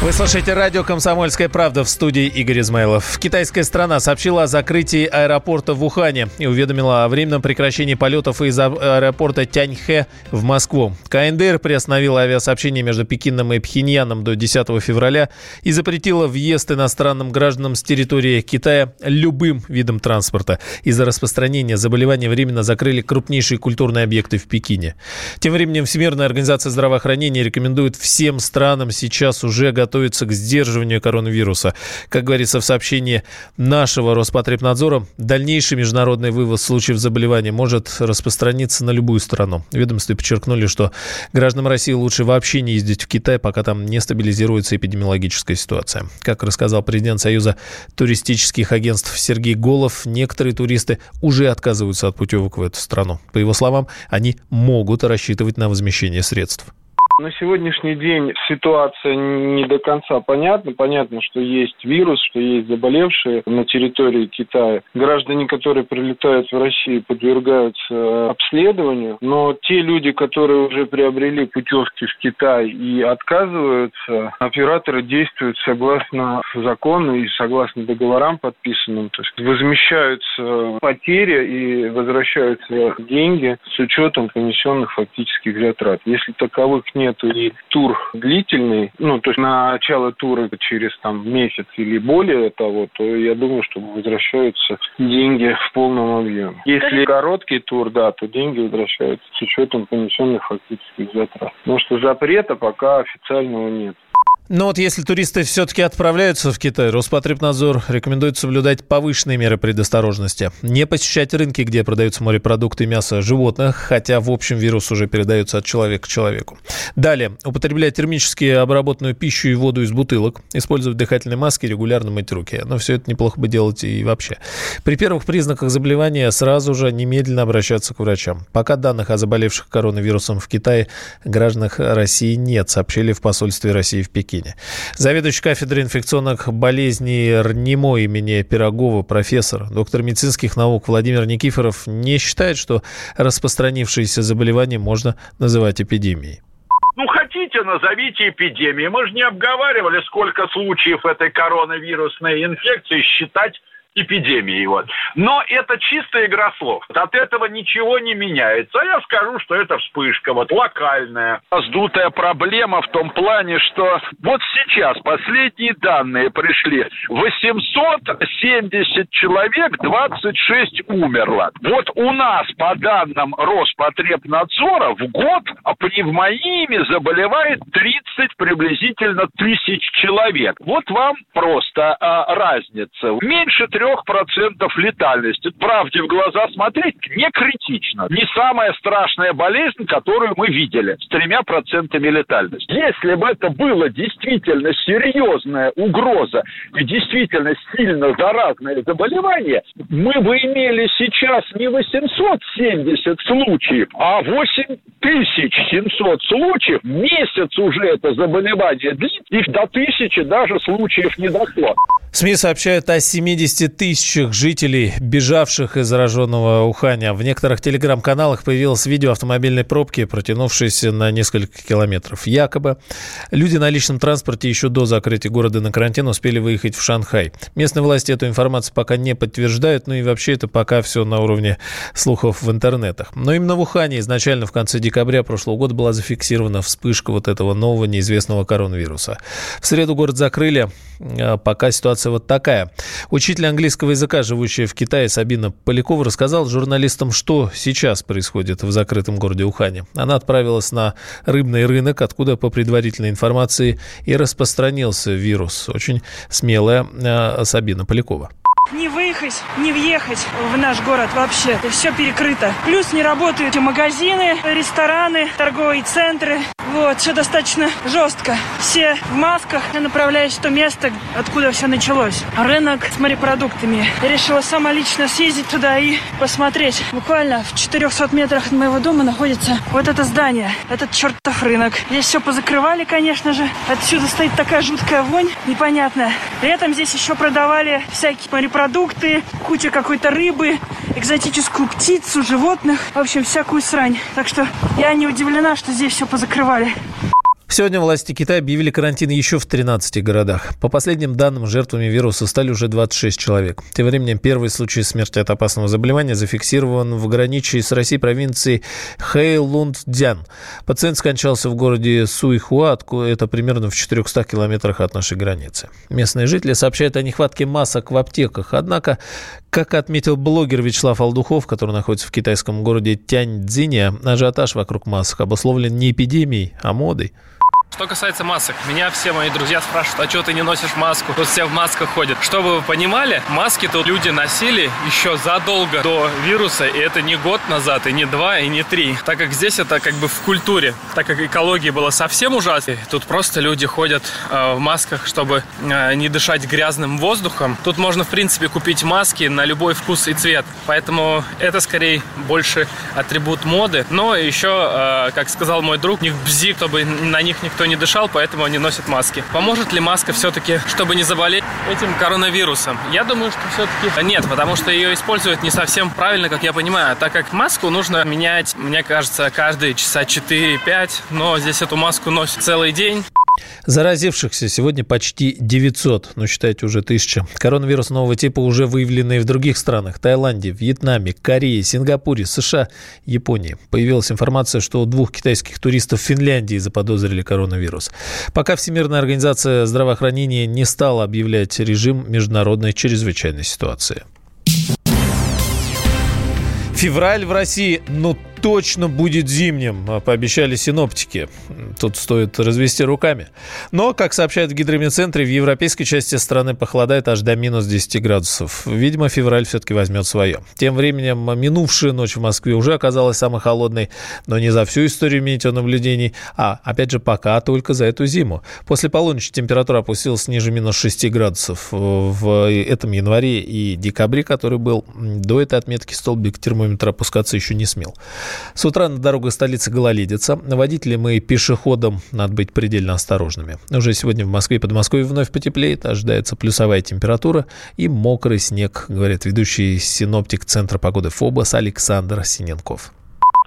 Вы слушаете радио «Комсомольская правда» в студии Игорь Измайлов. Китайская страна сообщила о закрытии аэропорта в Ухане и уведомила о временном прекращении полетов из аэропорта Тяньхэ в Москву. КНДР приостановила авиасообщение между Пекином и Пхеньяном до 10 февраля и запретила въезд иностранным гражданам с территории Китая любым видом транспорта. Из-за распространения заболевания временно закрыли крупнейшие культурные объекты в Пекине. Тем временем Всемирная организация здравоохранения рекомендует всем странам сейчас уже готовить готовится к сдерживанию коронавируса. Как говорится в сообщении нашего Роспотребнадзора, дальнейший международный вывоз случаев заболевания может распространиться на любую страну. Ведомстве подчеркнули, что гражданам России лучше вообще не ездить в Китай, пока там не стабилизируется эпидемиологическая ситуация. Как рассказал президент Союза туристических агентств Сергей Голов, некоторые туристы уже отказываются от путевок в эту страну. По его словам, они могут рассчитывать на возмещение средств. На сегодняшний день ситуация не до конца понятна. Понятно, что есть вирус, что есть заболевшие на территории Китая. Граждане, которые прилетают в Россию, подвергаются обследованию. Но те люди, которые уже приобрели путевки в Китай и отказываются, операторы действуют согласно закону и согласно договорам подписанным. То есть возмещаются потери и возвращаются деньги с учетом понесенных фактических затрат. Если таковых нет нет и тур длительный, ну, то есть начало тура через там месяц или более того, то я думаю, что возвращаются деньги в полном объеме. Если короткий тур, да, то деньги возвращаются с учетом понесенных фактических затрат. Потому что запрета пока официального нет. Но вот если туристы все-таки отправляются в Китай, Роспотребнадзор рекомендует соблюдать повышенные меры предосторожности. Не посещать рынки, где продаются морепродукты и мясо животных, хотя в общем вирус уже передается от человека к человеку. Далее. Употреблять термически обработанную пищу и воду из бутылок. Использовать дыхательные маски, регулярно мыть руки. Но все это неплохо бы делать и вообще. При первых признаках заболевания сразу же немедленно обращаться к врачам. Пока данных о заболевших коронавирусом в Китае гражданах России нет, сообщили в посольстве России в Пекине. Пекине. Заведующий кафедрой инфекционных болезней РНИМО имени Пирогова, профессор, доктор медицинских наук Владимир Никифоров не считает, что распространившееся заболевание можно называть эпидемией. Ну, хотите, назовите эпидемией. Мы же не обговаривали, сколько случаев этой коронавирусной инфекции считать эпидемии. Вот. Но это чистая игра слов. От этого ничего не меняется. А я скажу, что это вспышка, вот локальная. Сдутая проблема в том плане, что вот сейчас последние данные пришли. 870 человек, 26 умерло. Вот у нас, по данным Роспотребнадзора, в год пневмониями заболевает 30 приблизительно тысяч человек. Вот вам просто а, разница. Меньше трех 3% летальности. Правде в глаза смотреть не критично. Не самая страшная болезнь, которую мы видели, с тремя процентами летальности. Если бы это было действительно серьезная угроза и действительно сильно заразное заболевание, мы бы имели сейчас не 870 случаев, а 8700 случаев. Месяц уже это заболевание длится, и до тысячи даже случаев не дошло. СМИ сообщают о 70 тысячах жителей, бежавших из зараженного Уханя. В некоторых телеграм-каналах появилось видео автомобильной пробки, протянувшейся на несколько километров. Якобы люди на личном транспорте еще до закрытия города на карантин успели выехать в Шанхай. Местные власти эту информацию пока не подтверждают, ну и вообще это пока все на уровне слухов в интернетах. Но именно в Ухане изначально в конце декабря прошлого года была зафиксирована вспышка вот этого нового неизвестного коронавируса. В среду город закрыли, а пока ситуация ситуация вот такая. Учитель английского языка, живущая в Китае, Сабина Полякова, рассказал журналистам, что сейчас происходит в закрытом городе Ухане. Она отправилась на рыбный рынок, откуда, по предварительной информации, и распространился вирус. Очень смелая э, Сабина Полякова. Не выехать, не въехать в наш город вообще. Все перекрыто. Плюс не работают магазины, рестораны, торговые центры. Вот, все достаточно жестко. Все в масках. Я направляюсь в то место, откуда все началось. Рынок с морепродуктами. Я решила сама лично съездить туда и посмотреть. Буквально в 400 метрах от моего дома находится вот это здание. Этот чертов рынок. Здесь все позакрывали, конечно же. Отсюда стоит такая жуткая вонь, непонятная. Этом здесь еще продавали всякие морепродукты, куча какой-то рыбы, экзотическую птицу, животных. В общем, всякую срань. Так что я не удивлена, что здесь все позакрывали. Сегодня власти Китая объявили карантин еще в 13 городах. По последним данным, жертвами вируса стали уже 26 человек. Тем временем первый случай смерти от опасного заболевания зафиксирован в граничии с Россией провинции Хэйлундзян. Пациент скончался в городе Суйхуа, это примерно в 400 километрах от нашей границы. Местные жители сообщают о нехватке масок в аптеках. Однако, как отметил блогер Вячеслав Алдухов, который находится в китайском городе Тяньцзине, ажиотаж вокруг масок обусловлен не эпидемией, а модой. Что касается масок, меня все мои друзья спрашивают, а что ты не носишь маску? Тут все в масках ходят. Чтобы вы понимали, маски тут люди носили еще задолго до вируса, и это не год назад, и не два, и не три. Так как здесь это как бы в культуре, так как экология была совсем ужасной, тут просто люди ходят э, в масках, чтобы э, не дышать грязным воздухом. Тут можно, в принципе, купить маски на любой вкус и цвет. Поэтому это скорее больше атрибут моды. Но еще, э, как сказал мой друг, них бзи, чтобы на них никто никто не дышал, поэтому они носят маски. Поможет ли маска все-таки, чтобы не заболеть этим коронавирусом? Я думаю, что все-таки нет, потому что ее используют не совсем правильно, как я понимаю, так как маску нужно менять, мне кажется, каждые часа 4-5, но здесь эту маску носят целый день. Заразившихся сегодня почти 900, ну считайте уже тысяча. Коронавирус нового типа уже выявлены и в других странах. Таиланде, Вьетнаме, Корее, Сингапуре, США, Японии. Появилась информация, что у двух китайских туристов в Финляндии заподозрили коронавирус. Пока Всемирная организация здравоохранения не стала объявлять режим международной чрезвычайной ситуации. Февраль в России, ну точно будет зимним, а, пообещали синоптики. Тут стоит развести руками. Но, как сообщают в гидромедцентре, в европейской части страны похолодает аж до минус 10 градусов. Видимо, февраль все-таки возьмет свое. Тем временем, минувшая ночь в Москве уже оказалась самой холодной, но не за всю историю метеонаблюдений, а, опять же, пока только за эту зиму. После полуночи температура опустилась ниже минус 6 градусов. В этом январе и декабре, который был, до этой отметки столбик термометра опускаться еще не смел. С утра на дорогах столицы гололедица. Водителям и пешеходам надо быть предельно осторожными. Уже сегодня в Москве и Подмосковье вновь потеплеет. Ожидается плюсовая температура и мокрый снег, говорит ведущий синоптик Центра погоды ФОБОС Александр Синенков.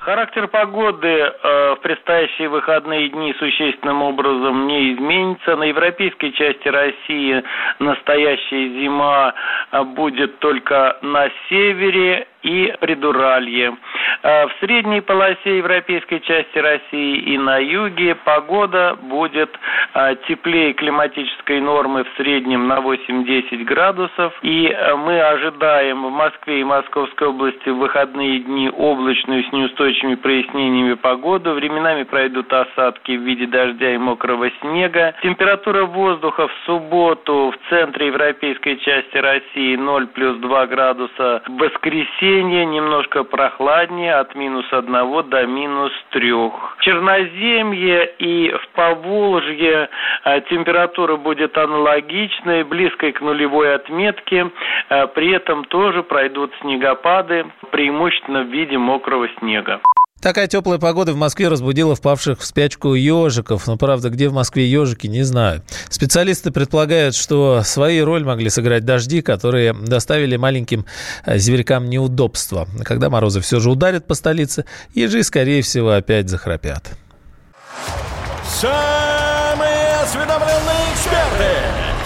Характер погоды э, в предстоящие выходные дни существенным образом не изменится. На европейской части России настоящая зима э, будет только на севере и Придуралье. Э, в средней полосе европейской части России и на юге погода будет э, теплее климатической нормы в среднем на 8-10 градусов. И э, мы ожидаем в Москве и Московской области в выходные дни облачную с неустойчивыми прояснениями погоду. Временами пройдут осадки в виде дождя и мокрого снега. Температура воздуха в субботу в центре европейской части России 0 плюс 2 градуса. В воскресенье воскресенье немножко прохладнее от минус одного до минус трех. В Черноземье и в Поволжье э, температура будет аналогичной, близкой к нулевой отметке. Э, при этом тоже пройдут снегопады, преимущественно в виде мокрого снега. Такая теплая погода в Москве разбудила впавших в спячку ежиков. Но, правда, где в Москве ежики, не знаю. Специалисты предполагают, что свои роль могли сыграть дожди, которые доставили маленьким э, зверькам неудобства. Когда морозы все же ударят по столице, ежи, скорее всего, опять захрапят. Самые осведомленные эксперты!